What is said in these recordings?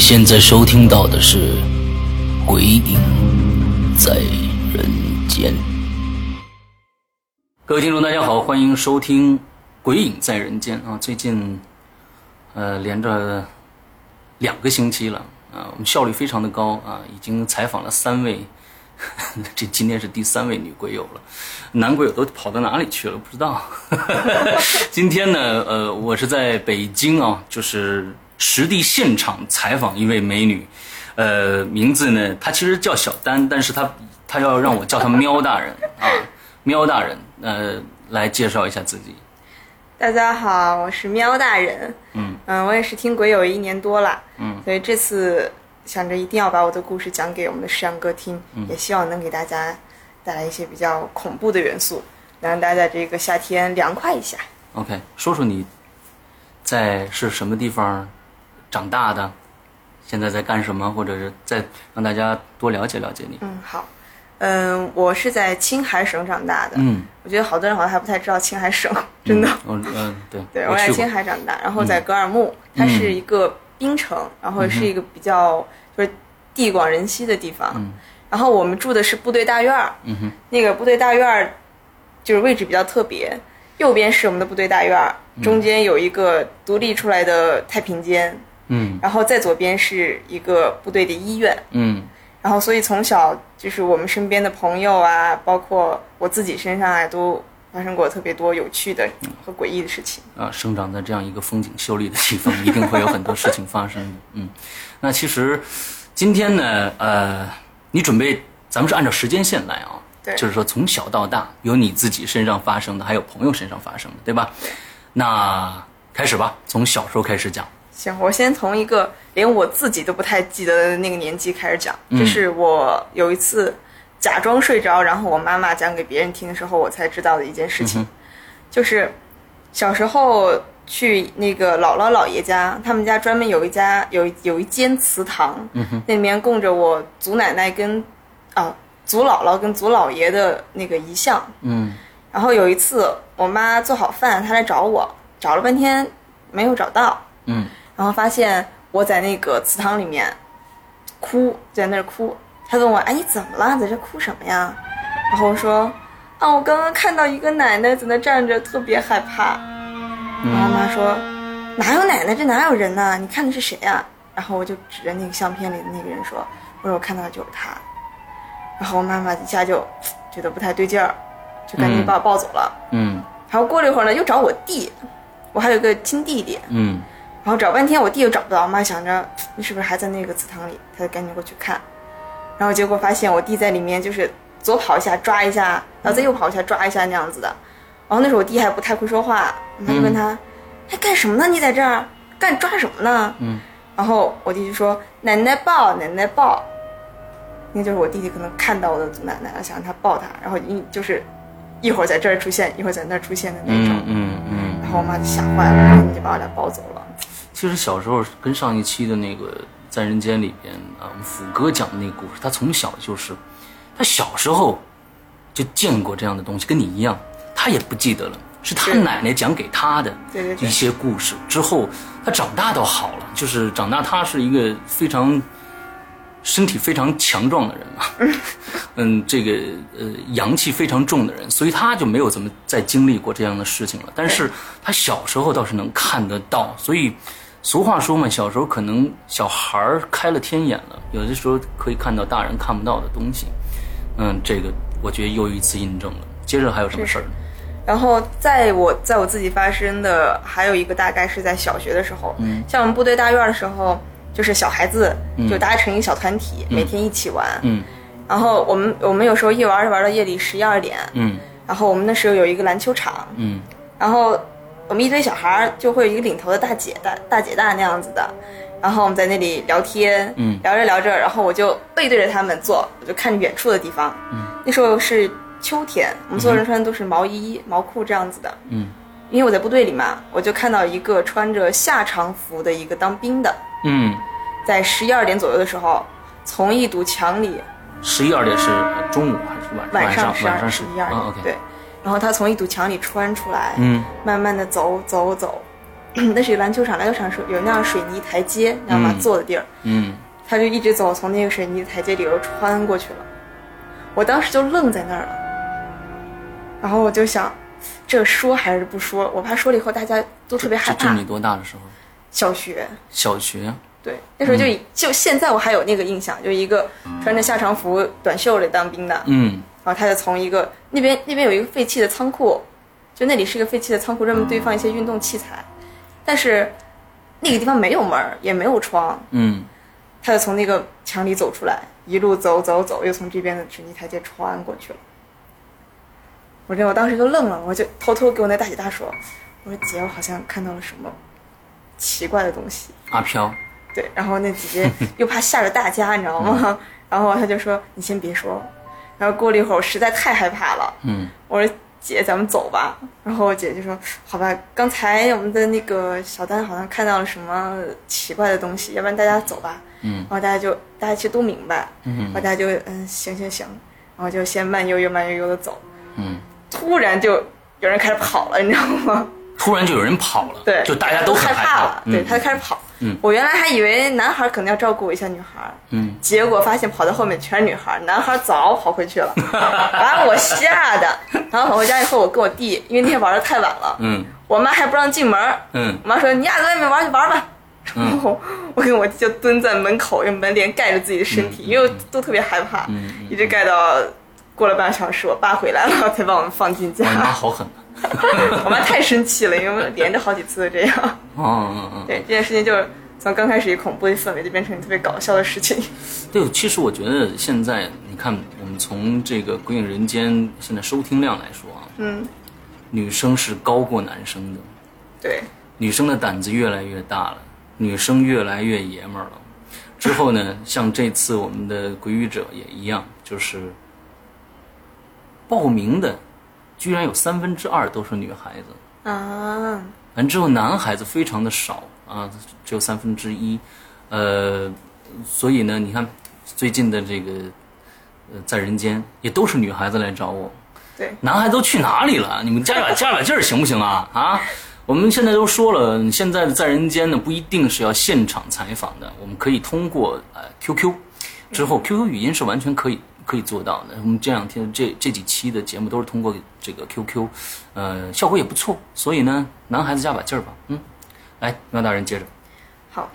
现在收听到的是《鬼影在人间》。各位听众，大家好，欢迎收听《鬼影在人间》啊！最近，呃，连着两个星期了啊，我们效率非常的高啊，已经采访了三位，这今天是第三位女鬼友了，男鬼友都跑到哪里去了？不知道。今天呢，呃，我是在北京啊，就是。实地现场采访一位美女，呃，名字呢，她其实叫小丹，但是她她要让我叫她喵大人 啊，喵大人，呃，来介绍一下自己。大家好，我是喵大人。嗯嗯，我也是听鬼友一年多了，嗯，所以这次想着一定要把我的故事讲给我们的石阳哥听，嗯也希望能给大家带来一些比较恐怖的元素，能让大家这个夏天凉快一下。，OK，说说你在是什么地方长大的，现在在干什么，或者是再让大家多了解了解你。嗯，好，嗯，我是在青海省长大的。嗯，我觉得好多人好像还不太知道青海省，真的。嗯嗯，对，对，我在青。海长大，然后在格尔木，它是一个冰城，然后是一个比较就是地广人稀的地方。嗯然后我们住的是部队大院儿，嗯哼，那个部队大院儿就是位置比较特别，右边是我们的部队大院儿，中间有一个独立出来的太平间，嗯然后再左边是一个部队的医院。嗯然后，所以从小就是我们身边的朋友啊，包括我自己身上啊，都发生过特别多有趣的和诡异的事情。啊，生长在这样一个风景秀丽的地方，一定会有很多事情发生的。嗯，那其实今天呢，呃，你准备，咱们是按照时间线来啊，对就是说从小到大，有你自己身上发生的，还有朋友身上发生的，对吧？那开始吧，从小时候开始讲。行，我先从一个连我自己都不太记得的那个年纪开始讲。就是我有一次假装睡着，然后我妈妈讲给别人听的时候，我才知道的一件事情，就是小时候去那个姥姥姥爷家，他们家专门有一家有有一间祠堂，那里面供着我祖奶奶跟啊祖姥姥跟祖姥爷的那个遗像。嗯然后有一次，我妈做好饭，她来找我，找了半天没有找到，嗯然后发现我在那个祠堂里面哭，在那儿哭。他问我：“哎，你怎么了？在这哭什么呀？”然后我说：“啊，我刚刚看到一个奶奶在那站着，特别害怕。”然后我妈说：“哪有奶奶？这哪有人呢？你看的是谁呀、然后我就指着那个相片里的那个人说：“我说我看到的就是他。”然后我妈妈一下就觉得不太对劲儿，就赶紧把我抱走了。嗯然后过了一会儿呢，又找我弟，我还有个亲弟弟，嗯然后找半天我弟又找不到，我妈想着你是不是还在那个祠堂里，她就赶紧过去看，然后结果发现我弟在里面就是左跑一下抓一下，然后再右跑一下抓一下那样子的。然后那时候我弟还不太会说话，我妈就问他：“哎，干什么呢？你在这儿干抓什么呢？”嗯，然后我弟就说：“奶奶抱，奶奶抱。”那就是我弟弟可能看到我的祖奶奶了，想让他抱他，然后一就是一会儿在这儿出现，一会儿在那儿出现的那种。嗯嗯嗯。然后我妈就吓坏了，然后就把我俩抱走了。其实小时候跟上一期的那个在人间里边啊，我们虎哥讲的那个故事，他从小就是，他小时候就见过这样的东西，跟你一样，他也不记得了，是他奶奶讲给他的一些故事。之后他长大倒好了，就是长大他是一个非常身体非常强壮的人嘛，嗯，这个呃阳气非常重的人，所以他就没有怎么再经历过这样的事情了。但是他小时候倒是能看得到，所以俗话说嘛，小时候可能小孩儿开了天眼了，有的时候可以看到大人看不到的东西。嗯，这个我觉得又一次印证了。接着还有什么事儿？然后在我在我自己发生的还有一个大概是在小学的时候，嗯像我们部队大院的时候，就是小孩子就大家成一个小团体，每天一起玩。嗯然后我们我们有时候一玩就玩到夜里十一二点。嗯然后我们那时候有一个篮球场，嗯然后我们一堆小孩儿就会有一个领头的大姐大大姐大那样子的，然后我们在那里聊天，嗯聊着聊着，然后我就背对着他们坐，我就看着远处的地方。嗯那时候是秋天，我们所有人穿的都是毛衣、毛裤这样子的。嗯因为我在部队里嘛，我就看到一个穿着夏长服的一个当兵的，嗯，在十一二点左右的时候，从一堵墙里十一二点是中午还是晚晚上十二晚上十一二点，对，然后他从一堵墙里穿出来，嗯慢慢的走走走，那是一个篮球场，篮球场是有那样水泥台阶，你知道吗？嗯坐的地儿，嗯他就一直走，从那个水泥台阶里头穿过去了。我当时就愣在那儿了，然后我就想，这说还是不说？我怕说了以后大家都特别害怕这这你。多大的时候？小学，小学。对，那时候就以、就现在我还有那个印象，就一个穿着夏长服、短袖的当兵的，嗯然后他就从一个那边那边有一个废弃的仓库，就那里是一个废弃的仓库，专门堆放一些运动器材，但是那个地方没有门儿，也没有窗，嗯他就从那个墙里走出来，一路走走走，又从这边的水泥台阶穿过去了。我这我当时就愣了，我就偷偷给我那大姐大说：“我说姐，我好像看到了什么奇怪的东西。”阿飘。对，然后那姐姐又怕吓着大家，你知道吗？然后她就说：“你先别说。”然后过了一会儿，我实在太害怕了，嗯。我说：“姐，咱们走吧。”然后我姐就说：“好吧，刚才我们的那个小丹好像看到了什么奇怪的东西，要不然大家走吧。”嗯。然后大家就大家其实都明白，嗯。然嗯后大家就嗯行行行，然后就先慢悠悠慢悠悠的走。嗯，突然就有人开始跑了，你知道吗？突然就有人跑了，对，就大家都很害怕了，对，嗯。他就开始跑。嗯。我原来还以为男孩可能要照顾一下女孩，嗯。结果发现跑在后面全是女孩，男孩早跑回去了，把我吓的。然后跑回家以后，我跟我弟，因为那天玩的太晚了，嗯。我妈还不让进门，嗯。我妈说你俩在外面玩就玩吧。嗯。然 后我跟我弟就蹲在门口，用门帘盖着自己的身体，因为都特别害怕，嗯一直盖到过了半个小时，我爸回来了才把我们放进家。妈好狠啊！我妈太生气了，因为连着好几次都这样。哦对这件事情，就是从刚开始一恐怖的氛围，就变成特别搞笑的事情。对，其实我觉得现在你看，我们从这个《鬼影人间》现在收听量来说啊，嗯，女生是高过男生的，对，女生的胆子越来越大了，女生越来越爷们儿了。之后呢，像这次我们的鬼语者也一样，就是报名的居然有三分之二都是女孩子，啊，完之后男孩子非常的少啊，只有三分之一，呃，所以呢，你看最近的这个呃在人间也都是女孩子来找我，对，男孩子都去哪里了？你们加把加把劲儿行不行啊？啊！我们现在都说了，现在的在人间呢不一定是要现场采访的，我们可以通过呃 QQ，之后 QQ 语音是完全可以可以做到的。我们这两天这这几期的节目都是通过这个 QQ，呃，效果也不错。所以呢，男孩子加把劲儿吧，嗯，来，苗大人接着，好，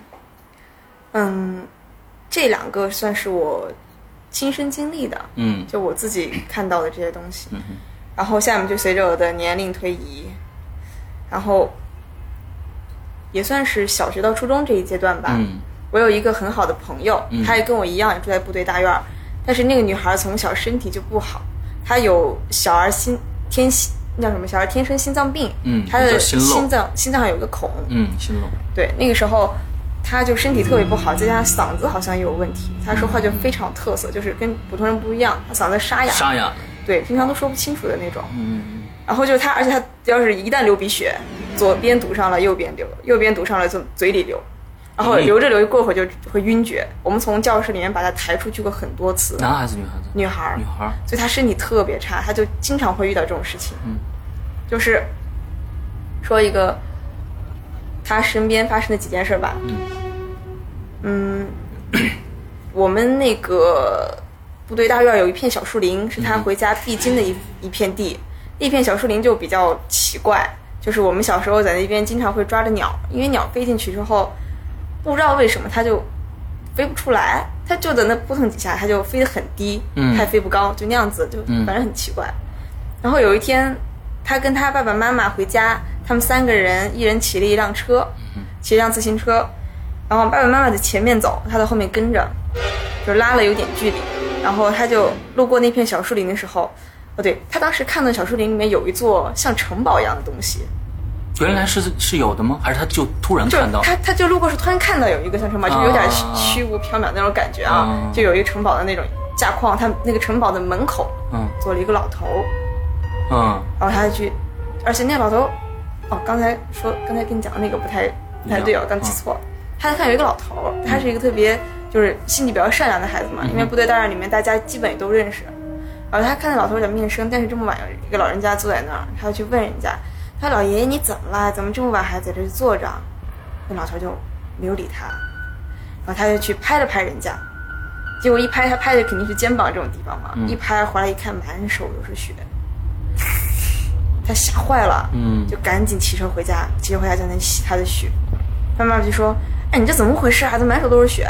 嗯，这两个算是我亲身经历的，嗯就我自己看到的这些东西。嗯然后下面就随着我的年龄推移，然后也算是小学到初中这一阶段吧。嗯我有一个很好的朋友，嗯她也跟我一样，也住在部队大院儿，但是那个女孩从小身体就不好，她有小儿心天心那叫什么小儿天生心脏病，嗯她的心脏心脏上有个孔，嗯，心漏，对，那个时候她就身体特别不好，再加上嗓子好像也有问题，她说话就非常有特色，就是跟普通人不一样，她嗓子沙哑，沙哑，对，平常都说不清楚的那种。嗯然后就是她，而且她要是一旦流鼻血，左边堵上了，右边流，右边堵上了，就嘴里流，然后嗯流着流着过会儿就会晕厥。我们从教室里面把他抬出去过很多次，男孩子女孩子，女孩儿女，孩儿，所以他身体特别差，他就经常会遇到这种事情。嗯，就是说一个他身边发生的几件事吧。嗯，我们那个部队大院有一片小树林，是他回家必经的一一片地。那片小树林就比较奇怪，就是我们小时候在那边经常会抓着鸟，因为鸟飞进去之后，不知道为什么它就飞不出来，它就在那扑腾几下，它就飞得很低，嗯它也飞不高，就那样子，就嗯反正很奇怪。然后有一天，他跟他爸爸妈妈回家，他们三个人一人骑了一辆车，骑一辆自行车。然后爸爸妈妈在前面走，他在后面跟着，就拉了有点距离。然后他就路过那片小树林的时候，哦，对他当时看到小树林里面有一座像城堡一样的东西，原来是是有的吗？还是他就突然就看到？他他就路过时突然看到有一个像城堡，就有点虚啊虚无缥缈那种感觉啊啊，就有一个城堡的那种架框，他那个城堡的门口嗯坐了一个老头，嗯然后他就去，而且那老头，哦，刚才说刚才跟你讲的那个不太不太对哦，刚记错了。他在看有一个老头，他是一个特别就是心地比较善良的孩子嘛，因为部队大院里面大家基本也都认识。然后他看那老头有点面生，但是这么晚有一个老人家坐在那儿，他要去问人家，他老爷爷你怎么了？怎么这么晚还在这坐着？那老头就没有理他，然后他就去拍了拍人家，结果一拍他拍的肯定是肩膀这种地方嘛，一拍回来一看满手都是血，他吓坏了，嗯就赶紧骑车回家，骑车回家在那洗他的血。他妈妈就说：“哎，你这怎么回事啊？怎么满手都是血？”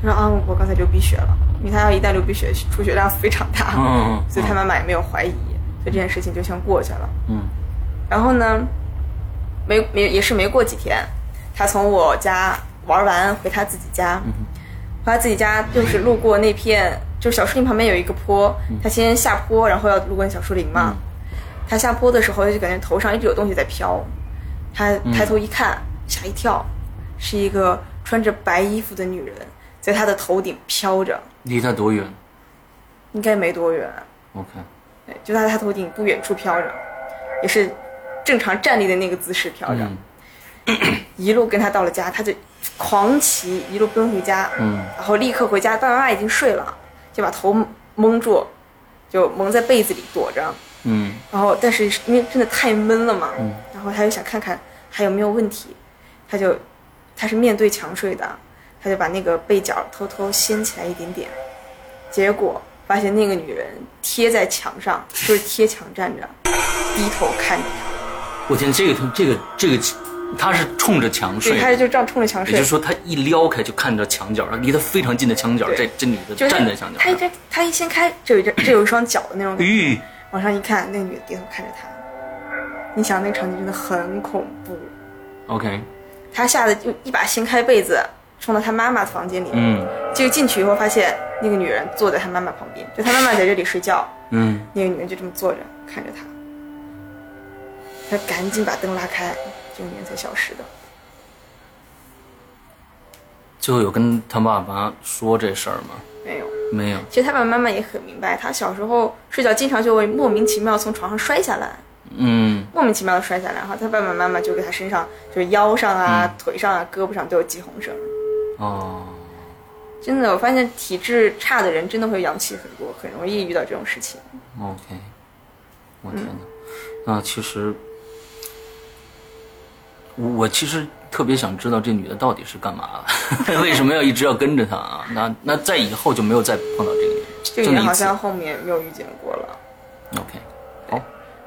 他说：“啊，我刚才流鼻血了，因为他要一旦流鼻血，出血量非常大，嗯所以他妈妈也没有怀疑，所以这件事情就先过去了。嗯然后呢，没没也是没过几天，他从我家玩完回他自己家，回他自己家就是路过那片，就是小树林旁边有一个坡，他先下坡，然后要路过那小树林嘛。他下坡的时候就感觉头上一直有东西在飘，他抬头一看，吓一跳，是一个穿着白衣服的女人在他的头顶飘着，离他多远应该没多远，？OK，对，就在他头顶不远处飘着，也是正常站立的那个姿势飘着。嗯。一路跟他到了家，他就狂骑，一路奔回家，嗯。然后立刻回家，爸爸妈妈已经睡了，就把头蒙住，就蒙在被子里躲着。嗯。然后，但是因为真的太闷了嘛，嗯。然后他就想看看还有没有问题，他就他是面对墙睡的，他就把那个被角偷偷掀起来一点点，结果发现那个女人贴在墙上，就是贴墙站着，低头看着他，我天，这个这个这个，他是冲着墙睡，他就这样冲着墙睡也就是。说他一撩开就看着墙角，离他非常近的墙角，这这女的就站在墙角，他一这他一掀开，这有一只这有一双脚的那种感觉，咦往上一看，那个女的低头看着他，你想那个场景真的很恐怖。，OK，他吓得就一把掀开被子，冲到他妈妈的房间里。嗯结果进去以后，发现那个女人坐在他妈妈旁边，就他妈妈在这里睡觉，嗯那个女人就这么坐着看着他。他赶紧把灯拉开，这个女人才消失的。最后有跟他爸爸说这事儿吗？没有，没有，其实他爸爸妈妈也很明白，他小时候睡觉经常就会莫名其妙从床上摔下来，嗯莫名其妙的摔下来，然后他爸爸妈妈就给他身上，就是腰上啊、腿上啊、胳膊上都有系红绳。哦，真的，我发现体质差的人真的会阳气很多，很容易遇到这种事情。OK，我天哪！那，其实我我其实特别想知道这女的到底是干嘛的，为什么要一直要跟着他啊？那那在以后就没有再碰到这个女人，这个人好。像后面没有遇见过了。OK，好，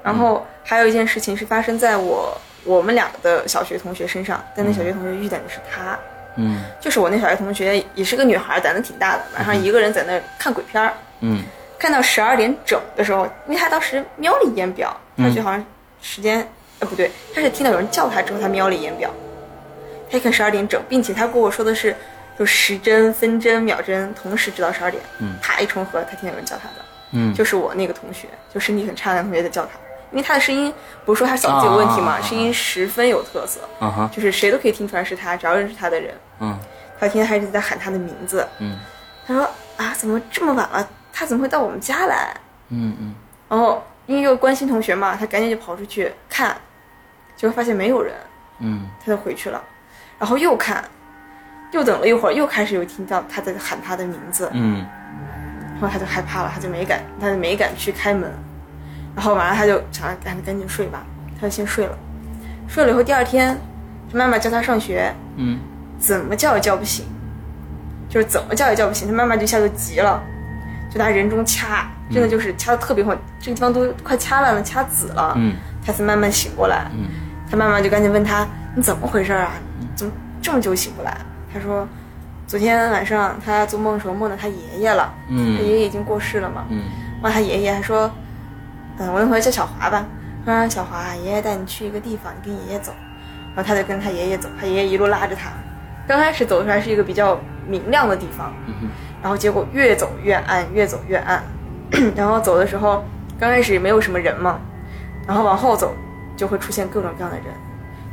然后还有一件事情是发生在我我们两个的小学同学身上，但那小学同学遇见的是他，嗯就是我那小学同学也是个女孩，胆子挺大的，晚上一个人在那看鬼片儿，嗯看到十二点整的时候，因为她当时瞄了一眼表，他觉得好像时间，呃不对，他是听到有人叫他之后，他瞄了一眼表，他一看十二点整，并且他跟我说的是，就时针、分针、秒针同时知道十二点，嗯。啪一重合，他听到有人叫他的，嗯，就是我那个同学，就身体很差的同学在叫他，因为他的声音不是说他嗓子有问题嘛，啊声音十分有特色，啊哈，就是谁都可以听出来是他，只要认识他的人，嗯。他听见他一直在喊他的名字，嗯。他说啊，怎么这么晚了？他怎么会到我们家来？嗯嗯。然后因为又关心同学嘛，他赶紧就跑出去看，结果发现没有人，嗯。他就回去了，然后又看，又等了一会儿，又开始有听到他在喊他的名字，嗯。然后他就害怕了，他就没敢，他就没敢去开门，然后晚上他就想赶赶紧睡吧，他就先睡了，睡了以后第二天，他妈妈叫他上学，嗯。怎么叫也叫不醒，就是怎么叫也叫不醒，他妈妈就一下就急了，就他人中掐，真的就是掐的特别狠，这个地方都快掐烂了，掐紫了，嗯他才慢慢醒过来。嗯他妈妈就赶紧问他：“你怎么回事啊？怎么这么久醒不来？”他说：“昨天晚上他做梦的时候梦到他爷爷了，他嗯爷爷已经过世了嘛。嗯问他爷爷还说：‘嗯，我那回叫小华吧。’他说小华，爷爷带你去一个地方，你跟爷爷走。然后他就跟他爷爷走，他爷爷一路拉着他，刚开始走出来是一个比较明亮的地方，然后结果越走越暗，越走越暗。然后走的时候，刚开始也没有什么人嘛，然后往后走就会出现各种各样的人，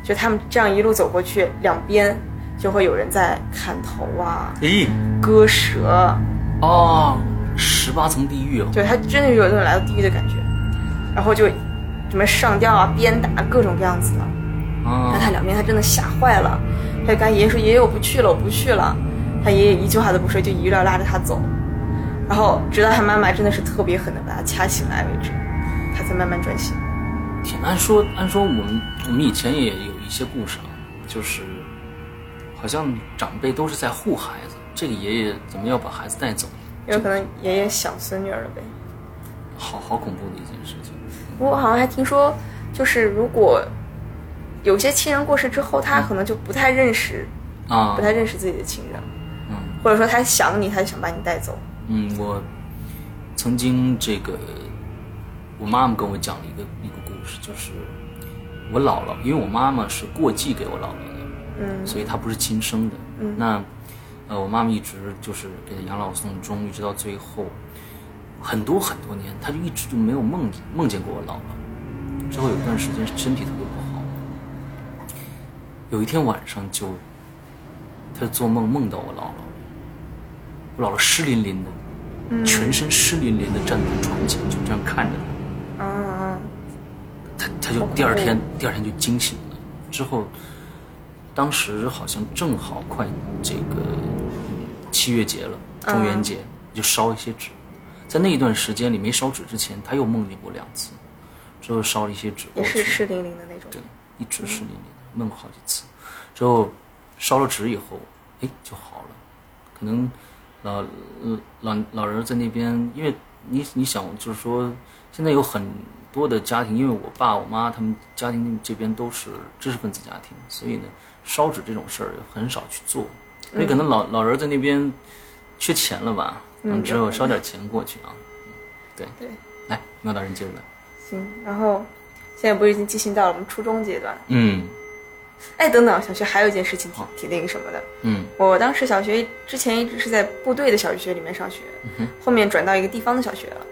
就他们这样一路走过去，两边就会有人在砍头啊、咦，割舌，哦，十八层地狱哦，对他真的有种来到地狱的感觉，然后就什么上吊啊、鞭打各种各样子的。啊那他两边他真的吓坏了，他就跟他爷爷说：“爷爷，我不去了，我不去了。”他爷爷一句话都不说，就一溜拉着他走，然后直到他妈妈真的是特别狠的把他掐醒来为止，他才慢慢转醒。天，按说按说我们我们以前也有一些故事啊，就是好像长辈都是在护孩子，这个爷爷怎么要把孩子带走呢？有可能爷爷想孙女儿了呗。好好恐怖的一件事情。不过我好像还听说，就是如果有些亲人过世之后，他可能就不太认识，啊不，太认识自己的亲人，嗯或者说他想你，他就想把你带走。嗯，我曾经这个，我妈妈跟我讲了一个一个故事，就是我姥姥，因为我妈妈是过继给我姥姥的，嗯所以她不是亲生的。嗯那呃，我妈妈一直就是给她养老送终，一直到最后很多很多年，她就一直就没有梦梦见过我姥姥。之后有一段时间身体特别不好，有一天晚上就，她做梦梦到我姥姥，我姥姥湿淋淋的，全身湿淋淋的站在床前，就这样看着她。嗯他他就第二天第二天就惊醒了，之后，当时好像正好快这个七月节了，中元节，就烧一些纸，在那一段时间里没烧纸之前，他又梦见过两次，之后烧了一些纸也是湿淋淋的那种。对，一直湿淋淋的，梦过好几次，之后烧了纸以后，哎就好了，可能老呃老老人在那边，因为你你想就是说，现在有很多的家庭，因为我爸我妈他们家庭这边都是知识分子家庭，所以呢烧纸这种事儿很少去做，因为可能老老人在那边缺钱了吧，嗯，只有烧点钱过去啊，嗯对，对，来妙大人接着来，行，然后现在不是已经进行到了我们初中阶段？嗯哎，等等，小学还有一件事情挺挺那个什么的。嗯我当时小学之前一直是在部队的小学里面上学，后面转到一个地方的小学了。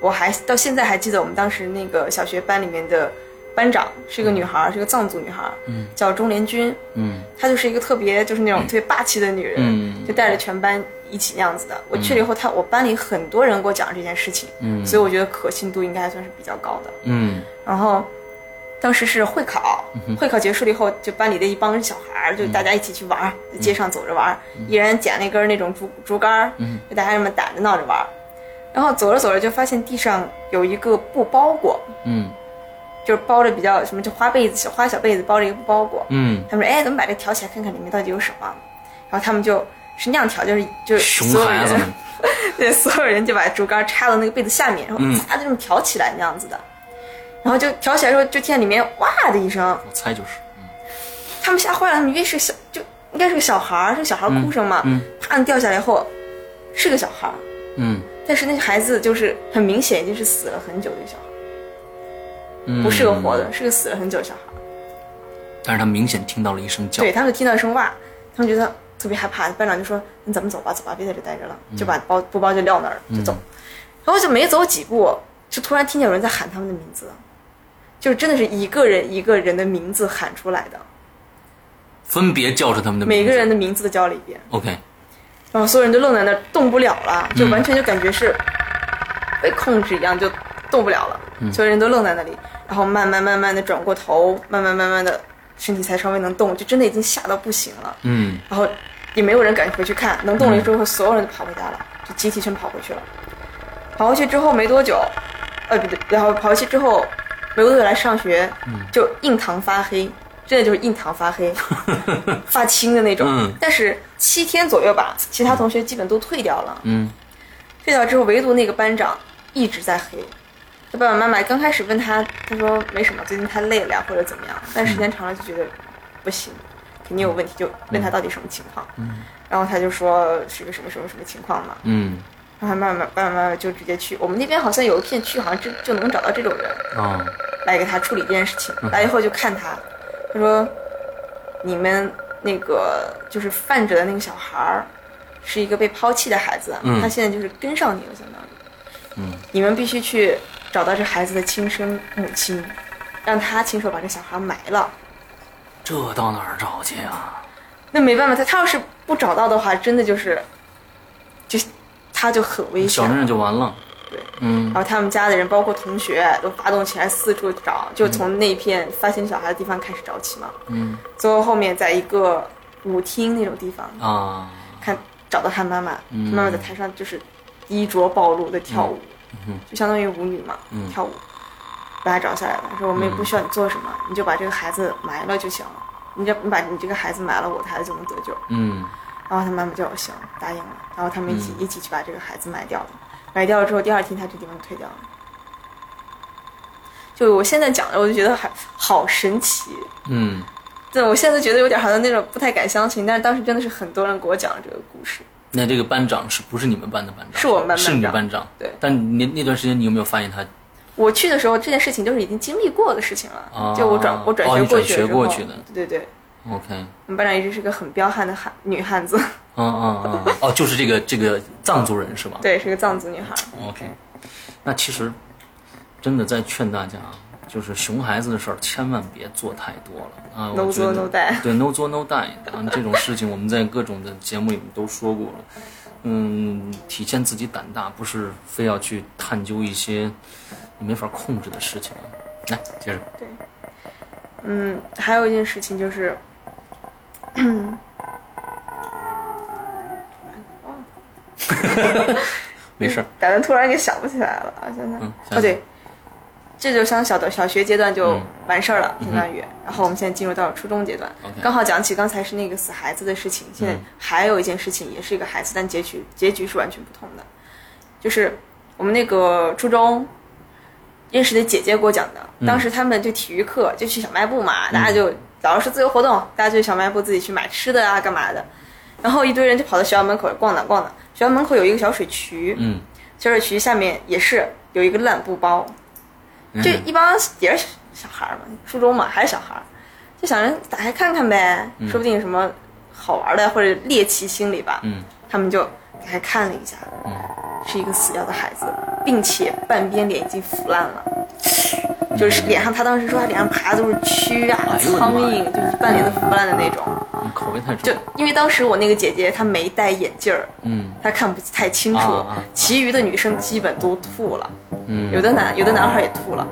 我还到现在还记得我们当时那个小学班里面的班长是一个女孩，是个藏族女孩，叫钟连军。嗯她就是一个特别就是那种特别霸气的女人，嗯就带着全班一起那样子的。我去了以后，她我班里很多人给我讲这件事情，嗯所以我觉得可信度应该还算是比较高的。嗯然后当时是会考，会考结束了以后，就班里的一帮小孩儿，就大家一起去玩街上走着玩儿，一人捡了一根那种竹竹竿儿，就大家这么打着闹着玩儿。然后走着走着就发现地上有一个布包裹，嗯就是包着比较什么，就花被子、小花小被子包着一个布包裹。嗯，他们说：“哎，咱们把这挑起来看看里面到底有什么。”然后他们就是那样挑，就是就是熊所有人 对，所有人就把竹竿插到那个被子下面，然后啪就这么挑起来那样子的。然后就挑起来时候，就听见里面哇的一声，我猜就是，他们吓坏了，他们以为是小，就应该是个小孩儿，是个小孩哭声嘛。嗯啪掉下来以后，是个小孩儿，嗯但是那个孩子就是很明显已经是死了很久的小孩不是个活的，是个死了很久的小孩儿。但是他明显听到了一声叫对，他们就听到一声哇，他们觉得特别害怕。班长就说：“你咱们走吧，走吧，别在这待着了。”就把包布包就撂那儿了就走。然后就没走几步，就突然听见有人在喊他们的名字，就是真的是一个人一个人的名字喊出来的，分别叫着他们的名字每个人的名字都叫了一遍。OK，然后所有人都愣在那儿动不了了，就完全就感觉是被控制一样，就动不了了。所有人都愣在那里，然后慢慢慢慢的转过头，慢慢慢慢的身体才稍微能动，就真的已经吓到不行了。嗯然后也没有人敢回去看，能动了之后，所有人都跑回家了，就集体全跑回去了。跑回去之后没多久，呃不对，然后跑回去之后没多久来上学，就印堂发黑，真的就是印堂发黑，发青的那种。嗯但是七天左右吧，其他同学基本都退掉了。嗯退掉之后，唯独那个班长一直在黑。他爸爸妈妈刚开始问他，他说没什么，最近太累了呀，或者怎么样。但时间长了就觉得不行，肯定有问题，就问他到底什么情况。然后他就说是个什么什么什么情况嘛。嗯然后他妈妈爸爸妈妈就直接去，我们那边好像有一片区，好像就就能找到这种人啊来给他处理这件事情。来以后就看他，他说你们那个就是犯者的那个小孩儿是一个被抛弃的孩子，嗯他现在就是跟上你了，相当于，嗯，你们必须去找到这孩子的亲生母亲，让他亲手把这小孩埋了。这到哪儿找去啊？那没办法，他他要是不找到的话，真的就是，就他就很危险。了。小镇上就完了。对，嗯。然后他们家的人，包括同学，都发动起来四处找，就从那片发现小孩的地方开始找起嘛。嗯。最后后面在一个舞厅那种地方，啊，看找到他妈妈，嗯。妈妈在台上就是衣着暴露的跳舞，嗯。就相当于舞女嘛，嗯。跳舞，把他找下来了，说我们也不需要你做什么，你就把这个孩子埋了就行了，你这你把你这个孩子埋了，我的孩子就能得救。嗯然后他妈妈就行答应了，然后他们一起、一起去把这个孩子埋掉了。埋掉了之后，第二天他这地方退掉了。就我现在讲的，我就觉得还好神奇。嗯，对，我现在觉得有点好像那种不太敢相信，但是当时真的是很多人给我讲了这个故事。那这个班长是不是你们班的班长？是我们班是你班长。对但那那段时间你有没有发现他？我去的时候，这件事情都是已经经历过的事情了。哦就我转我转学过去的时候，学过去的对对对，OK，我们班长一直是个很彪悍的汉女汉子，嗯嗯嗯，哦，就是这个这个藏族人是吧？对，是个藏族女孩。OK，那其实真的在劝大家啊，就是熊孩子的事儿千万别做太多了啊。No 我觉得做 no die 对，no 做 no die 啊，这种事情我们在各种的节目里面都说过了。嗯，体现自己胆大，不是非要去探究一些你没法控制的事情啊。来，接着，对嗯，还有一件事情就是，没事儿。感觉突然给想不起来了啊！现在，嗯哦对，这就像小的小学阶段就嗯完事儿了，相当于。然后我们现在进入到了初中阶段刚好讲起刚才是那个死孩子的事情，现在嗯还有一件事情也是一个孩子，但结局结局是完全不同的，就是我们那个初中。认识的姐姐给我讲的，嗯当时他们就体育课就去小卖部嘛，大家就早上是自由活动，大家去小卖部自己去买吃的啊，干嘛的，然后一堆人就跑到学校门口逛荡逛荡。学校门口有一个小水渠，嗯，小水渠下面也是有一个烂布包，嗯。就一帮也是小孩儿嘛，初中嘛还是小孩儿，就想着打开看看呗，说不定有什么好玩的或者猎奇心理吧。嗯。他们就打开看了一下，是一个死掉的孩子，并且半边脸已经腐烂了。就是脸上，他当时说他脸上爬的都是蛆啊、苍蝇，就是半脸都腐烂的那种。口味太重就。因为当时我那个姐姐她没戴眼镜儿，嗯她看不太清楚，其余的女生基本都吐了，嗯，有的男有的男孩也吐了，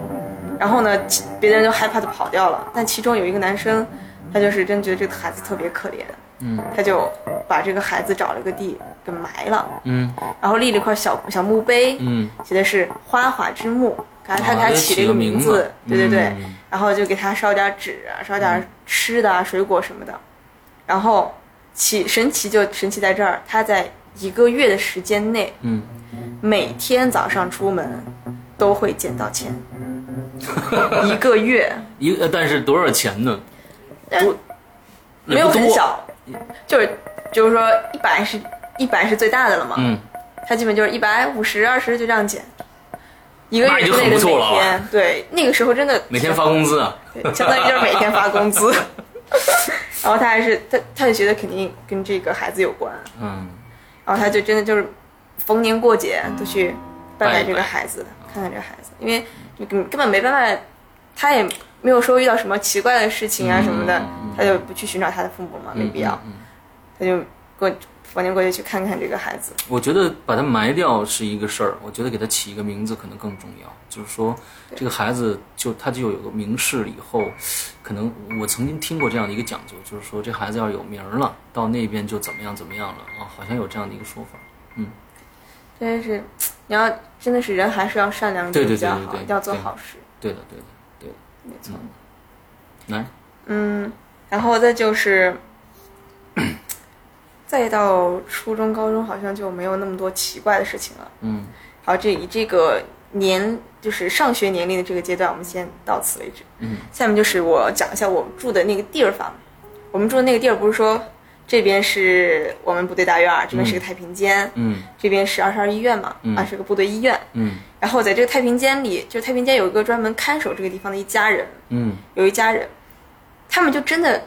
然后呢，其别的人就害怕的跑掉了，但其中有一个男生，他就是真觉得这个孩子特别可怜，嗯，他就把这个孩子找了个地给埋了，嗯。然后立了一块小小墓碑，嗯，写的是花花之墓，给他他给啊他起了一个名字对对对，嗯然后就给他烧点纸啊，烧点吃的啊、水果什么的，然后奇神奇就神奇在这儿，他在一个月的时间内，嗯，每天早上出门都会捡到钱，一个月。一个，但是多少钱呢？但多没有很小，就是就是说一百是一百是最大的了嘛，嗯，他基本就是一百五十二十就这样减，一个月之内的每天，对，那个时候真的每天发工资啊。对，相当于就是每天发工资。然后他还是他，他就觉得肯定跟这个孩子有关，嗯。然后他就真的就是逢年过节都去拜拜这个孩子，看看这个孩子，因为你根根本没办法，他也没有说遇到什么奇怪的事情啊什么的，嗯嗯嗯他就不去寻找他的父母嘛，没必要，他就过逢年过去去看看这个孩子。我觉得把它埋掉是一个事儿，我觉得给他起一个名字可能更重要。就是说，这个孩子就他就有个名士了以后，可能我曾经听过这样的一个讲究，就是说这孩子要有名了，到那边就怎么样怎么样了啊，好像有这样的一个说法。嗯真是，你要真的是人还是要善良一对对点比较好，对对对要做好事，对的，对的，对的。没错。来，嗯，然后再就是，再到初中、高中，好像就没有那么多奇怪的事情了。嗯好，这以这个年就是上学年龄的这个阶段，我们先到此为止。嗯，下面就是我讲一下我们住的那个地儿方。我们住的那个地儿不是说这边是我们部队大院儿，这边是个太平间，嗯这边是二十二医院嘛，嗯啊是个部队医院。嗯然后在这个太平间里，就太平间有一个专门看守这个地方的一家人，嗯有一家人，他们就真的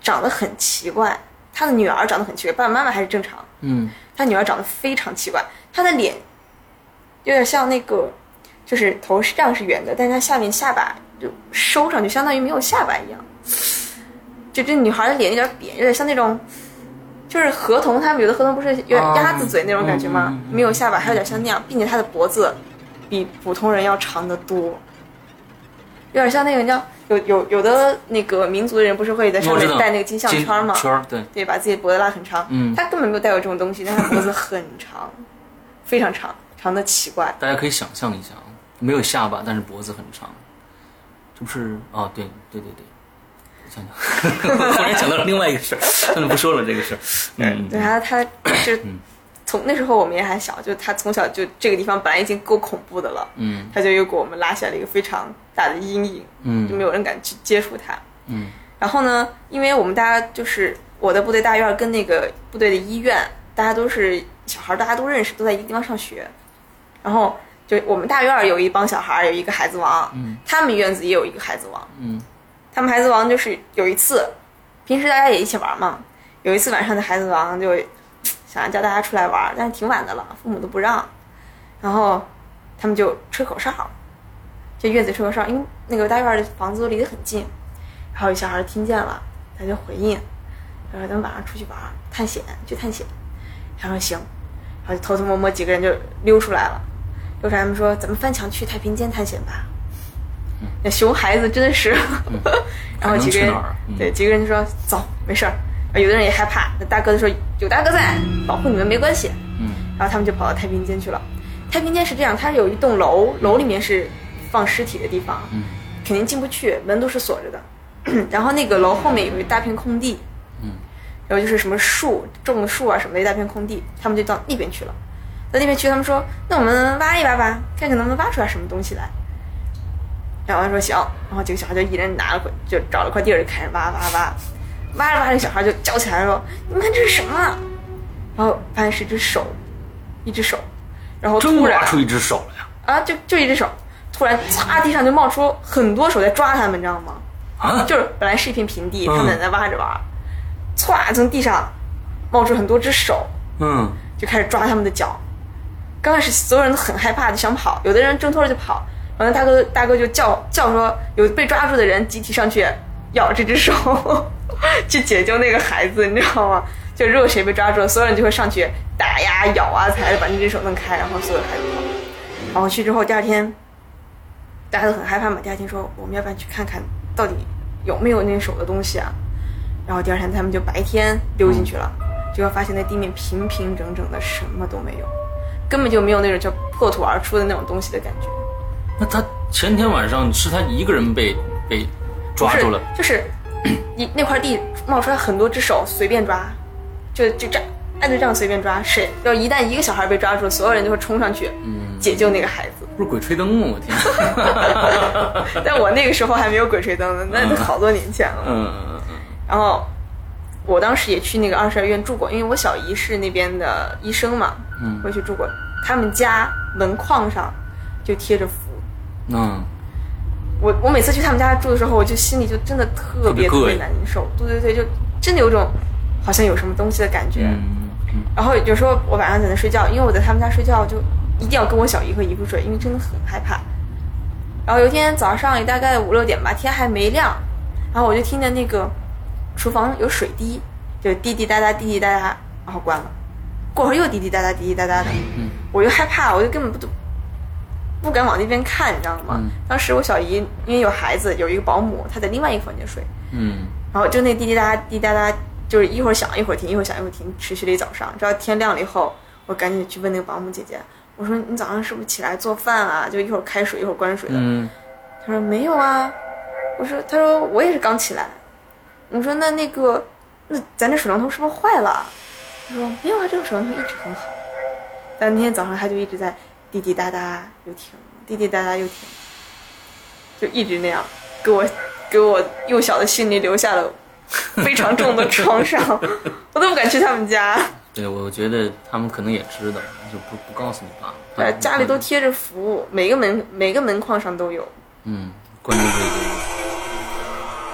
长得很奇怪，他的女儿长得很奇怪，爸爸妈妈还是正常，嗯他女儿长得非常奇怪，她的脸有点像那个，就是头是这样是圆的，但是她下面下巴就收上去，相当于没有下巴一样。就这女孩的脸有点扁，有点像那种，就是河童，他们有的河童不是有鸭子嘴那种感觉吗？嗯嗯嗯没有下巴，还有点像那样，并且她的脖子比普通人要长得多，有点像那个你知道，有有有的那个民族的人不是会在上面戴那个金项圈吗？圈对，对，把自己的脖子拉很长。嗯他根本没有戴过这种东西，但他脖子很长，非常长，长的奇怪。大家可以想象一下啊，没有下巴，但是脖子很长，这不是啊？对对对对，我想想，忽然想到了另外一个事儿，算了，不说了这个事儿。嗯，对他，他是从那时候我们也还小，就他从小就这个地方本来已经够恐怖的了，嗯他就又给我们拉下了一个非常大的阴影，嗯就嗯没有人敢去接触他。嗯然后呢，因为我们大家就是我的部队大院跟那个部队的医院，大家都是小孩，大家都认识，都在一个地方上学。然后就我们大院有一帮小孩，有一个孩子王，嗯他们院子也有一个孩子王。嗯他们孩子王就是有一次，平时大家也一起玩嘛，有一次晚上的孩子王就想要叫大家出来玩，但是挺晚的了，父母都不让，然后他们就吹口哨，就院子吹口哨，因为那个大院的房子都离得很近，然后有小孩听见了，他就回应，他说咱们晚上出去玩探险，去探险，他说行，然后就偷偷摸摸几个人就溜出来了，溜出来他们说咱们翻墙去太平间探险吧。那熊孩子真的是，然后几个人对几个人就说走，没事儿。啊有的人也害怕，那大哥就说有大哥在，保护你们没关系。嗯然后他们就跑到太平间去了。太平间是这样，它是有一栋楼，楼里面是放尸体的地方，嗯肯定进不去，门都是锁着的。然后那个楼后面有一大片空地，嗯然后就是什么树种的树啊什么的一大片空地，他们就到那边去了。到那边去，他们说那我们挖一挖吧，看看能不能挖出来什么东西来。然后他说行，然后几个小孩就一人拿了块，就找了块地儿就开始挖挖挖，挖着挖着，小孩就叫起来说：“你们看这是什么？”然后发现是一只手，一只手，然后真突然挖出一只手了呀！啊，就就一只手，突然擦地上就冒出很多手在抓他们，你知道吗？啊，就是本来是一片平地，嗯他们在挖着挖，歘，从地上冒出很多只手，嗯就开始抓他们的脚。刚开始所有人都很害怕，就想跑，有的人挣脱了就跑。然后大哥大哥就叫叫说，有被抓住的人集体上去咬这只手，去解救那个孩子，你知道吗？就如果谁被抓住了，所有人就会上去打呀、咬啊、才把那只手弄开，然后所有孩子跑。然后去之后，第二天大家都很害怕嘛。第二天说，我们要不然去看看到底有没有那手的东西啊？然后第二天他们就白天溜进去了，结果发现那地面平平整整的，什么都没有，根本就没有那种叫破土而出的那种东西的感觉。那他前天晚上是他一个人被被抓住了，就是 一那块地冒出来很多只手，随便抓，就就这样按着这样随便抓。谁要一旦一个小孩被抓住，所有人就会冲上去解救那个孩子。不是鬼吹灯吗？我天！但我那个时候还没有鬼吹灯呢，那都好多年前了。嗯嗯嗯然后我当时也去那个二十二医院住过，因为我小姨是那边的医生嘛，嗯我也去住过。他们家门框上就贴着符。嗯我我每次去他们家住的时候，我就心里就真的特别特别难受。对对对，就真的有种好像有什么东西的感觉。嗯嗯然后有时候我晚上在那睡觉，因为我在他们家睡觉，就一定要跟我小姨和姨夫睡，因为真的很害怕。然后有一天早上也大概五六点吧，天还没亮，然后我就听见那个厨房有水滴，就滴滴答答滴滴答答，然后关了。过会儿又滴滴答答滴滴答答的，嗯我就害怕，我就根本不不敢往那边看，你知道吗？嗯当时我小姨因为有孩子，有一个保姆，她在另外一个房间睡，嗯然后就那滴滴答答滴滴答答，就是一会儿响一会儿停，一会儿响一会儿停，持续了一早上。直到天亮了以后，我赶紧去问那个保姆姐姐，我说你早上是不是起来做饭啊？就一会儿开水一会儿关水的。嗯她说没有啊。我说她说我也是刚起来。我说那那个那咱这水龙头是不是坏了？她说没有啊，这个水龙头一直很好。但那天早上她就一直在滴滴答答又停，滴滴答答又停，就一直那样，给我给我幼小的心灵留下了非常重的创伤，我都不敢去他们家。对，我觉得他们可能也知道，就不不告诉你爸。对，家里都贴着符，每个门每个门框上都有。嗯，关于这个，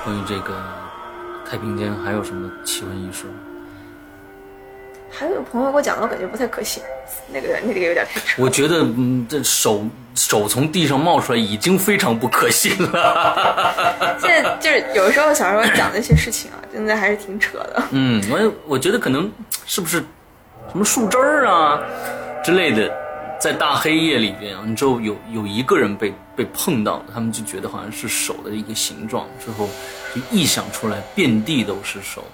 关于这个太平间还有什么奇闻异事？还有朋友给我讲的，我感觉不太可信，那个那个有点太扯。我觉得，嗯，这手手从地上冒出来已经非常不可信了。现在就是有时候小时候讲的一些事情啊，真的还是挺扯的。嗯，我我觉得可能是不是什么树枝儿啊之类的，在大黑夜里边啊，之后有有一个人被被碰到，他们就觉得好像是手的一个形状，之后就臆想出来遍地都是手。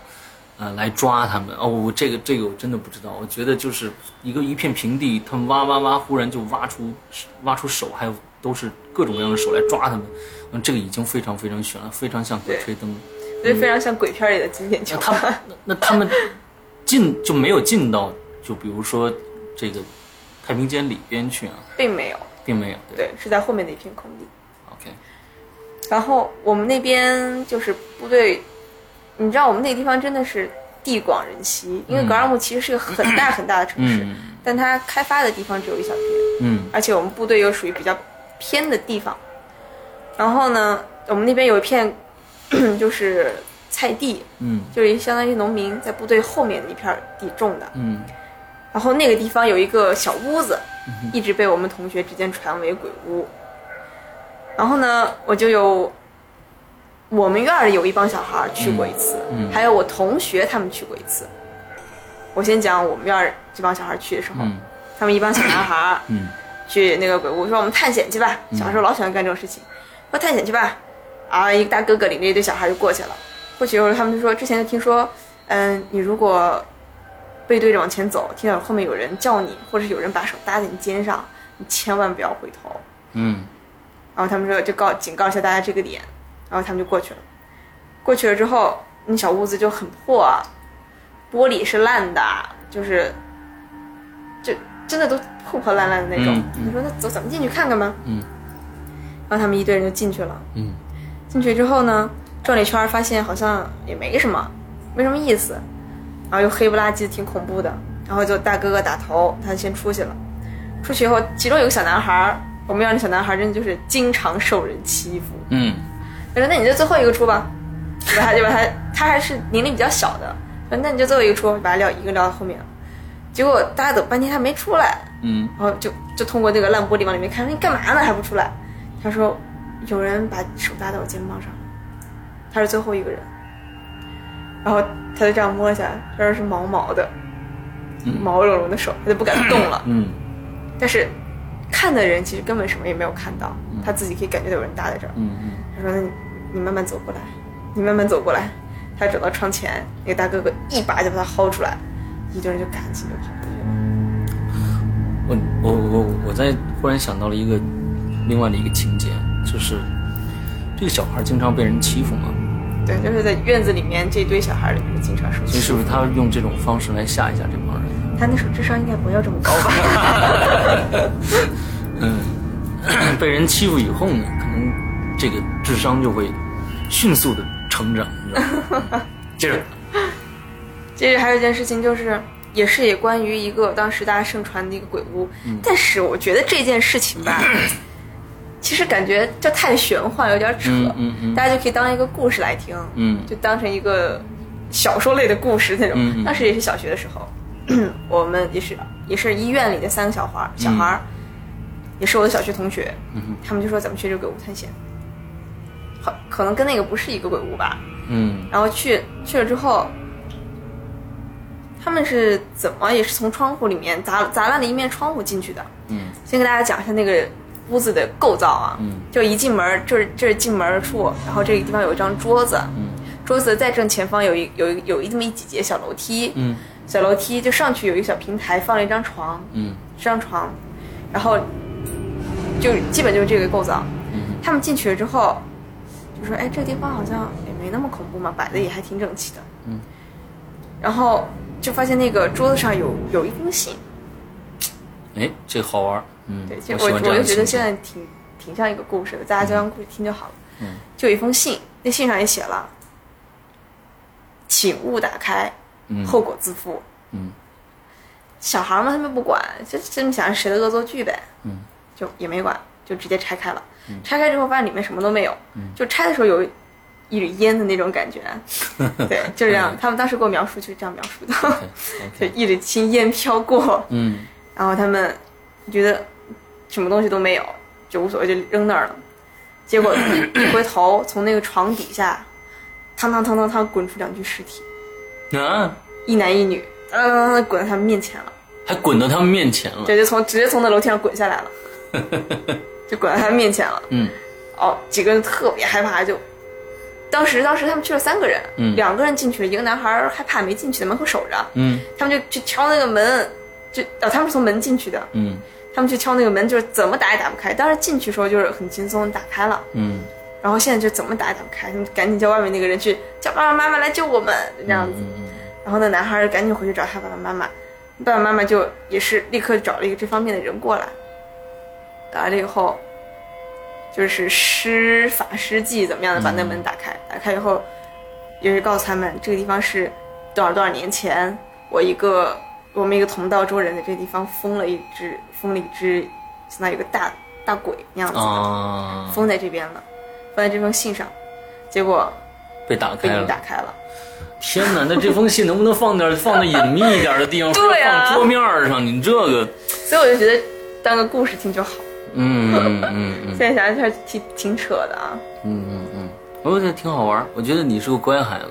啊，来抓他们哦！我这个这个我真的不知道。我觉得就是一个一片平地，他们挖挖挖，忽然就挖出挖出手，还有都是各种各样的手来抓他们。嗯，这个已经非常非常悬了，非常像鬼吹灯，对，非常像鬼片里的经典桥他们 那那他们进就没有进到，就比如说这个太平间里边去啊，并没有，并没有，对，是在后面的一片空地。OK，然后我们那边就是部队。你知道我们那个地方真的是地广人稀，因为格尔木其实是个很大很大的城市，嗯但它开发的地方只有一小片，嗯而且我们部队又属于比较偏的地方。然后呢，我们那边有一片 就是菜地，嗯就是相当于农民在部队后面的一片地种的。嗯然后那个地方有一个小屋子，一直被我们同学之间传为鬼屋。然后呢，我就有。我们院里有一帮小孩去过一次，嗯还有我同学他们去过一次。我先讲我们院这帮小孩去的时候，嗯他们一帮小男孩嗯去那个鬼屋，说我们探险去吧。小时候老喜欢干这种事情，说探险去吧。啊，一个大哥哥领着一堆小孩就过去了。过去以后，他们就说之前就听说，嗯，你如果背对着往前走，听到后面有人叫你，或者是有人把手搭在你肩上，你千万不要回头。嗯然后他们说就告警告一下大家这个点，然后他们就过去了。过去了之后，那小屋子就很破，玻璃是烂的，就是就真的都破破烂烂的那种。你说那走，咱们进去看看吧。嗯然后他们一堆人就进去了。嗯进去之后呢，转了一圈，发现好像也没什么，没什么意思，然后又黑不拉几的，挺恐怖的。然后就大哥哥打头，他先出去了。出去以后，其中有个小男孩儿，我们院的小男孩儿真的就是经常受人欺负。嗯他说：“那你就最后一个出吧。”就把他就把他，他还是年龄比较小的，说：“那你就最后一个出，把他撂一个撂到后面了。”结果大家等半天他没出来，嗯然后就就通过那个烂玻璃往里面看，说你干嘛呢还不出来？他说有人把手搭在我肩膀上了，他是最后一个人。然后他就这样摸一下，他说是毛毛的，毛茸茸的手，他就不敢动了。嗯但是看的人其实根本什么也没有看到，他自己可以感觉到有人搭在这儿。嗯嗯他说：“那你你慢慢走过来，你慢慢走过来。”他走到窗前，那个大哥哥一把就把他薅出来，一堆人就赶紧就跑过去了。我我我我在忽然想到了一个另外的一个情节，就是这个小孩经常被人欺负嘛，对，就是在院子里面这堆小孩里面经常受欺负。所以是不是他用这种方式来吓一吓这帮人？他那时候智商应该不要这么高吧？嗯，被人欺负以后呢，可能这个智商就会迅速的成长，你知道吗？接着，接着还有一件事情就是，也是也关于一个当时大家盛传的一个鬼屋，但是我觉得这件事情吧，其实感觉就太玄幻，有点扯，大家就可以当一个故事来听，嗯就当成一个小说类的故事那种。当时也是小学的时候，我们也是也是医院里的三个小孩儿，小孩儿、也是我的小学同学，嗯他们就说咱们去这个鬼屋探险，好，可能跟那个不是一个鬼屋吧。嗯。然后去去了之后，他们是怎么也是从窗户里面砸砸烂了一面窗户进去的。嗯。先给大家讲一下那个屋子的构造啊，嗯。就一进门就是这是进门处，然后这个地方有一张桌子，嗯桌子在正前方有一有一有一这么一几节小楼梯，嗯小楼梯就上去有一个小平台，放了一张床，嗯这张床，然后就基本就是这个构造。嗯他们进去了之后，就说：“哎，这个地方好像也没那么恐怖嘛，摆的也还挺整齐的。”嗯，然后就发现那个桌子上有有一封信，哎，这个好玩儿，嗯，对，其我实我就觉得现在挺挺像一个故事的，大家就当故事听就好了。嗯就有一封信，那信上也写了：“请勿打开，嗯后果自负。嗯小孩儿们他们不管，就这么想谁的恶作剧呗，嗯就也没管，就直接拆开了。拆开之后发现里面什么都没有，就拆的时候有一缕烟的那种感觉。对，就这样。他们当时给我描述就是这样描述的，就一缕青烟飘过，嗯 然后他们觉得什么东西都没有，就无所谓，就扔那儿了。结果一回头，从那个床底下，汤汤汤汤汤滚出两具尸体，啊，一男一女，当当当当滚到他们面前了。还滚到他们面前了。对，就从直接从那楼梯上滚下来了，就滚到他们面前了。嗯哦，几个人特别害怕，就当时当时他们去了三个人，嗯两个人进去了，一个男孩害怕没进去，在门口守着，嗯他们就去敲那个门，就哦，他们是从门进去的，嗯他们去敲那个门，就是怎么打也打不开。当时进去的时候就是很轻松打开了，嗯然后现在就怎么打也打不开，你赶紧叫外面那个人去叫爸爸妈妈来救我们，就这样子。嗯然后那男孩赶紧回去找他爸爸妈妈，爸爸妈妈就也是立刻找了一个这方面的人过来，来了以后，就是施法施计怎么样的把那门打开，打开以后，也是告诉他们这个地方是多少多少年前我一个我们一个同道中人在这个地方封了一只封了一只相当于一个大大鬼那样子的，啊，封在这边了，封在这封信上，结果被打被你开了。打开了。天哪，那这封信能不能放点放的隐秘一点的地方，对啊放桌面上？你这个，所以我就觉得当个故事听就好。嗯嗯嗯嗯 现在想想还挺挺扯的啊。嗯嗯嗯，我觉得挺好玩。我觉得你是个乖孩子，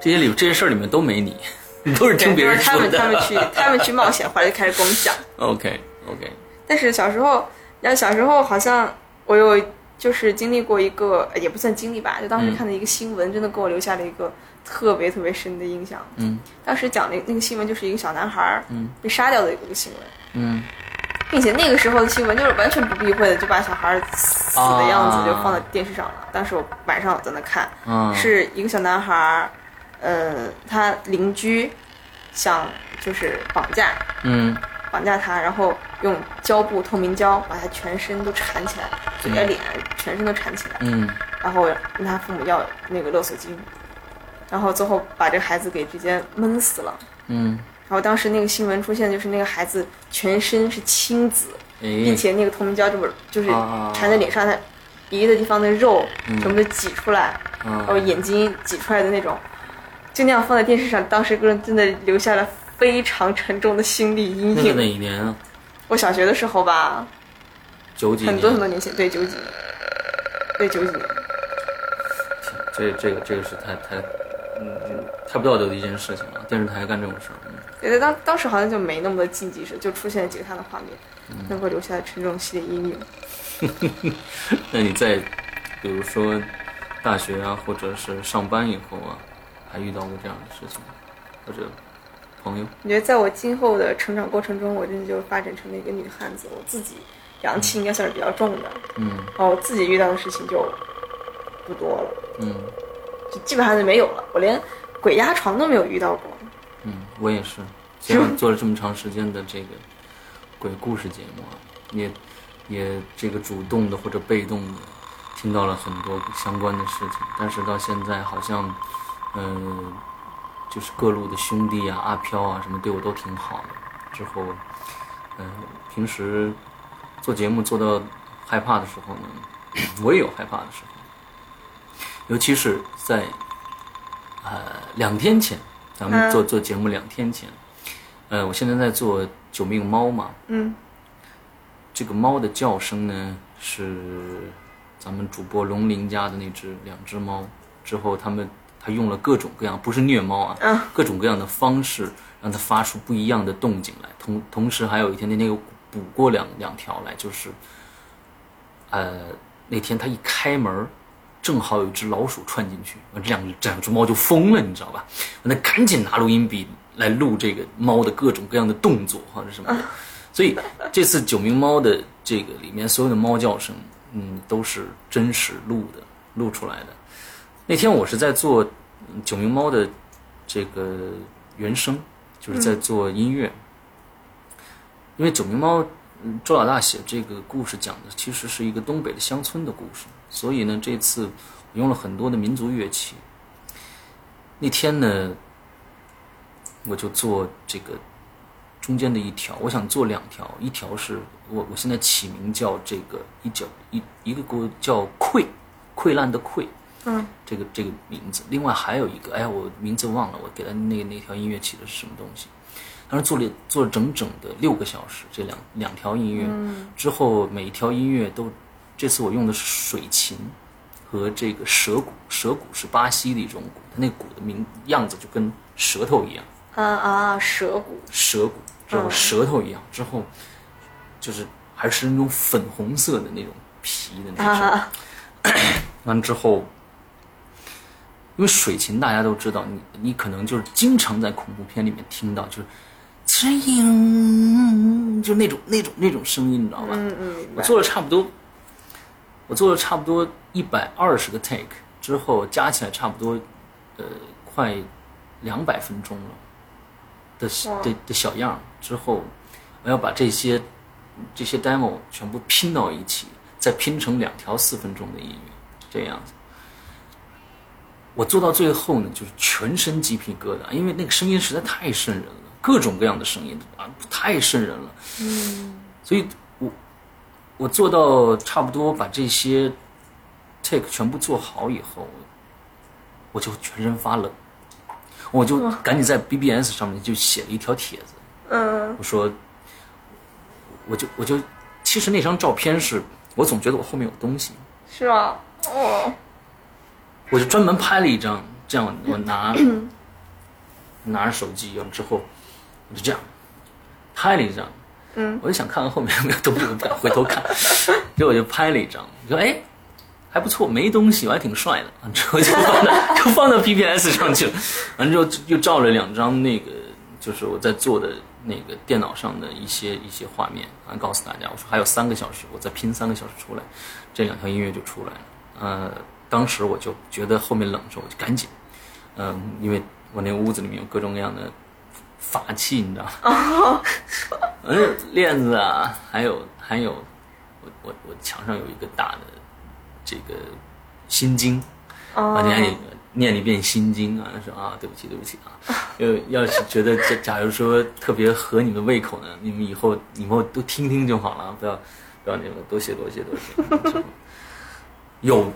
这些里这些事儿里面都没你，你 都是听别人就是他们他们。去他们去冒险，后来就开始跟我们讲。OK OK，但是小时候，然后小时候好像我有就是经历过一个，呃也不算经历吧，就当时看的一个新闻，真的给我留下了一个特别特别深的印象。嗯。当时讲的那个新闻就是一个小男孩儿嗯。被杀掉的一个新闻，嗯。并且那个时候的新闻就是完全不避讳的，就把小孩儿死的样子就放在电视上了。当时我晚上在那看，啊，是一个小男孩儿，呃，他邻居想就是绑架嗯绑架他，然后用胶布透明胶把他全身都缠起来，嘴啊脸全身都缠起来，嗯。然后跟他父母要那个勒索金，然后最后把这个孩子给直接闷死了。嗯，然后当时那个新闻出现，就是那个孩子全身是青紫，并哎，且那个透明胶这么就是啊缠在脸上，他鼻的地方的肉全部都挤出来，然后啊，眼睛挤出来的那种，就那样放在电视上，当时个人真的留下了非常沉重的心理阴影那是哪影。一年啊？我小学的时候吧，九几年？很多很多年前，对九几年，对九几年，这这个这个是太太嗯太不道德的一件事情了，电视台干这种事儿。嗯对对，当当时好像就没那么的禁忌式，就出现了几个他的画面，嗯能够留下沉重心理阴影。那你在比如说大学啊，或者是上班以后啊，还遇到过这样的事情吗？或者朋友？我觉得在我今后的成长过程中，我真的就发展成了一个女汉子，我自己阳气应该算是比较重的，嗯然后我自己遇到的事情就不多了，嗯就基本上就没有了，我连鬼压床都没有遇到过。嗯，我也是，虽然做了这么长时间的这个鬼故事节目啊，也也这个主动的或者被动的听到了很多相关的事情，但是到现在好像，嗯、就是各路的兄弟啊、阿飘啊什么对我都挺好的。之后，嗯、平时做节目做到害怕的时候呢，我也有害怕的时候，尤其是在呃两天前，咱们做做节目两天前，呃，我现在在做九命猫嘛，嗯。这个猫的叫声呢是咱们主播龙鳞家的那只两只猫，之后他们他用了各种各样，不是虐猫啊，嗯各种各样的方式让它发出不一样的动静来，同同时还有一天那天又补过两两条来，就是，呃，那天他一开门，正好有一只老鼠窜进去，完这两两只猫就疯了，你知道吧？那赶紧拿录音笔来录这个猫的各种各样的动作或者什么的。所以这次九名猫的这个里面所有的猫叫声，嗯，都是真实录的，录出来的。那天我是在做嗯九名猫的这个原声，就是在做音乐。因为九名猫，嗯周老大写这个故事讲的其实是一个东北的乡村的故事，所以呢，这次我用了很多的民族乐器。那天呢，我就做这个中间的一条，我想做两条，一条是我我现在起名叫这个一角一一个给我叫溃，溃烂的溃，嗯，这个这个名字。另外还有一个，哎呀，我名字忘了，我给他那那条音乐起的是什么东西？当时做了做了整整的六个小时，这两两条音乐、之后，每一条音乐都，这次我用的是水琴和这个蛇鼓，蛇鼓是巴西的一种鼓，它那鼓的名样子就跟舌头一样，啊啊，蛇骨，蛇骨之后嗯。舌头一样，之后就是还是那种粉红色的那种皮的那种。啊，完之后，因为水琴大家都知道，你你可能就是经常在恐怖片里面听到，就是声音，就那种那种那种声音，你知道吧？嗯嗯，我做了差不多，我做了差不多一百二十个 take 之后，加起来差不多，呃，快两百分钟了的的的小样儿之后，我要把这些这些 demo 全部拼到一起，再拼成两条四分钟的音乐，这样子。我做到最后呢，就是全身鸡皮疙瘩，因为那个声音实在太瘆人了，各种各样的声音啊，太瘆人了。嗯，所以我我做到差不多把这些 take 全部做好以后，我就全身发冷，我就赶紧在 BBS 上面就写了一条帖子，嗯。我说，我就我就，其实那张照片是我总觉得我后面有东西，是吗？哦，我就专门拍了一张，这样我拿拿着手机，然后之后我就这样拍了一张，嗯，我就想看看后面有没有东西，我不敢回头看，结果我就拍了一张，我说哎还不错，没东西，我还挺帅的，完之后就放到就放到 PPS 上去了，完之后又照了两张那个就是我在做的那个电脑上的一些一些画面，啊，告诉大家，我说还有三个小时，我再拼三个小时出来，这两条音乐就出来了。呃，当时我就觉得后面冷的时候，我就赶紧，嗯、因为我那屋子里面有各种各样的法器，你知道吗？嗯，链子啊，还有还有，我我我墙上有一个大的这个心经，哦啊，念一念一遍心经啊，说啊，对不起，对不起啊。呃，要是觉得这假如说特别合你们胃口呢，你们以后以后都听听就好了，不要不要那个多谢多谢多谢。有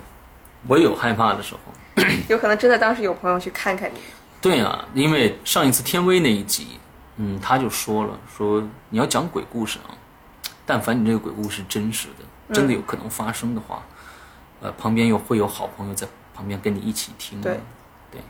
我有害怕的时候，有可能真的当时有朋友去看看你，对啊，因为上一次天威那一集，嗯，他就说了，说你要讲鬼故事啊，但凡你这个鬼故事真实的，真的有可能发生的话，呃，旁边又会有好朋友在旁边跟你一起听。对，对，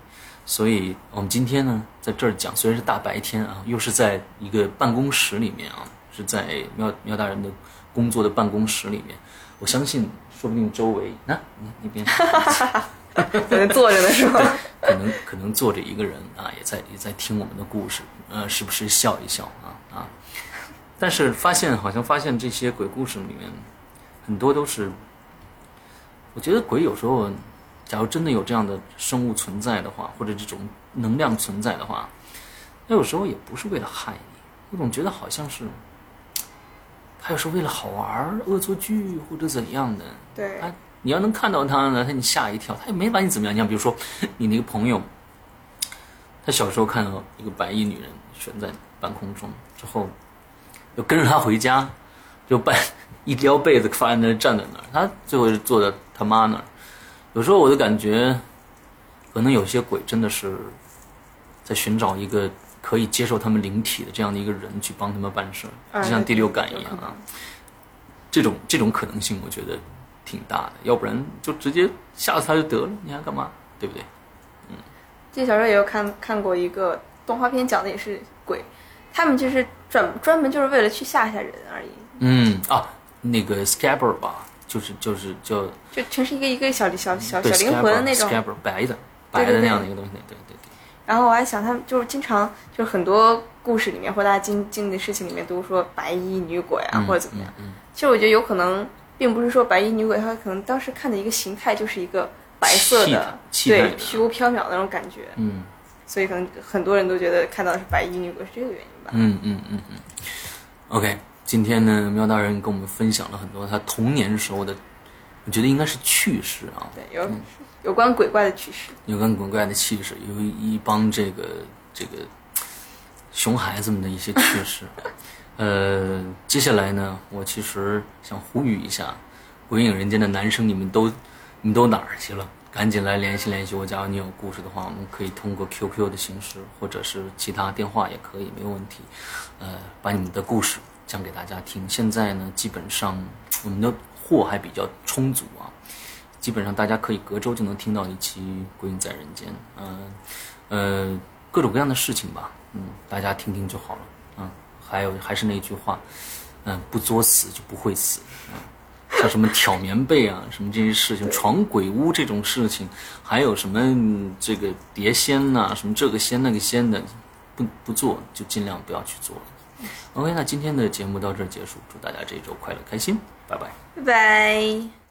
所以我们今天呢，在这儿讲，虽然是大白天啊，又是在一个办公室里面啊，是在苗苗大人的工作的办公室里面，我相信，说不定周围那、你那边。可能坐着呢是吗？可能可能坐着一个人啊，也在也在听我们的故事，呃，时不时笑一笑啊啊。但是发现好像发现这些鬼故事里面，很多都是，我觉得鬼有时候，假如真的有这样的生物存在的话，或者这种能量存在的话，那有时候也不是为了害你，我总觉得好像是，他有时候为了好玩儿、恶作剧或者怎样的，对，他你要能看到他呢，他你吓一跳，他也没把你怎么样。你像比如说，你那个朋友，他小时候看到一个白衣女人悬在半空中，之后就跟着他回家，就半一撩被子发现那儿站在那儿，他最后是坐在他妈那儿。有时候我就感觉，可能有些鬼真的是在寻找一个可以接受他们灵体的这样的一个人去帮他们办事儿，哎就像第六感一样啊。这种这种可能性，我觉得挺大的，要不然就直接吓死他就得了，你还干嘛？对不对？记得小时候也有看看过一个动画片，讲的也是鬼，他们就是专专门就是为了去吓吓人而已，嗯啊，那个 Scabber 吧，就是就是就就全是一个一个小小小小灵魂那种。Scabber 白的白的那样的一个东西，对对对。然后我还想，他们就是经常就是很多故事里面或大家经经历的事情里面都说白衣女鬼啊、嗯或者怎么样。嗯其实我觉得有可能并不是说白衣女鬼，她可能当时看的一个形态就是一个白色的，对，虚无缥缈的那种感觉，嗯所以可能很多人都觉得看到的是白衣女鬼是这个原因吧。嗯嗯嗯嗯。OK，今天呢，喵大人跟我们分享了很多他童年时候的，我觉得应该是趣事啊，对，有有关鬼怪的趣事。有关鬼怪的趣事，有一帮这个这个熊孩子们的一些趣事。呃，接下来呢，我其实想呼吁一下，《鬼影人间》的男生，你们都你们都哪儿去了？赶紧来联系联系我。假如你有故事的话，我们可以通过 QQ 的形式，或者是其他电话也可以，没有问题。呃，把你们的故事讲给大家听。现在呢，基本上我们的货还比较充足啊，基本上大家可以隔周就能听到一期《鬼影在人间》。嗯，呃，各种各样的事情吧，嗯，大家听听就好了。嗯，还有还是那句话，嗯，不作死就不会死。嗯。像什么挑棉被啊，什么这些事情，闯鬼屋这种事情，还有什么这个碟仙呐，什么这个仙那个仙的，不不做就尽量不要去做了。OK，那今天的节目到这儿结束，祝大家这一周快乐开心，拜拜，拜拜。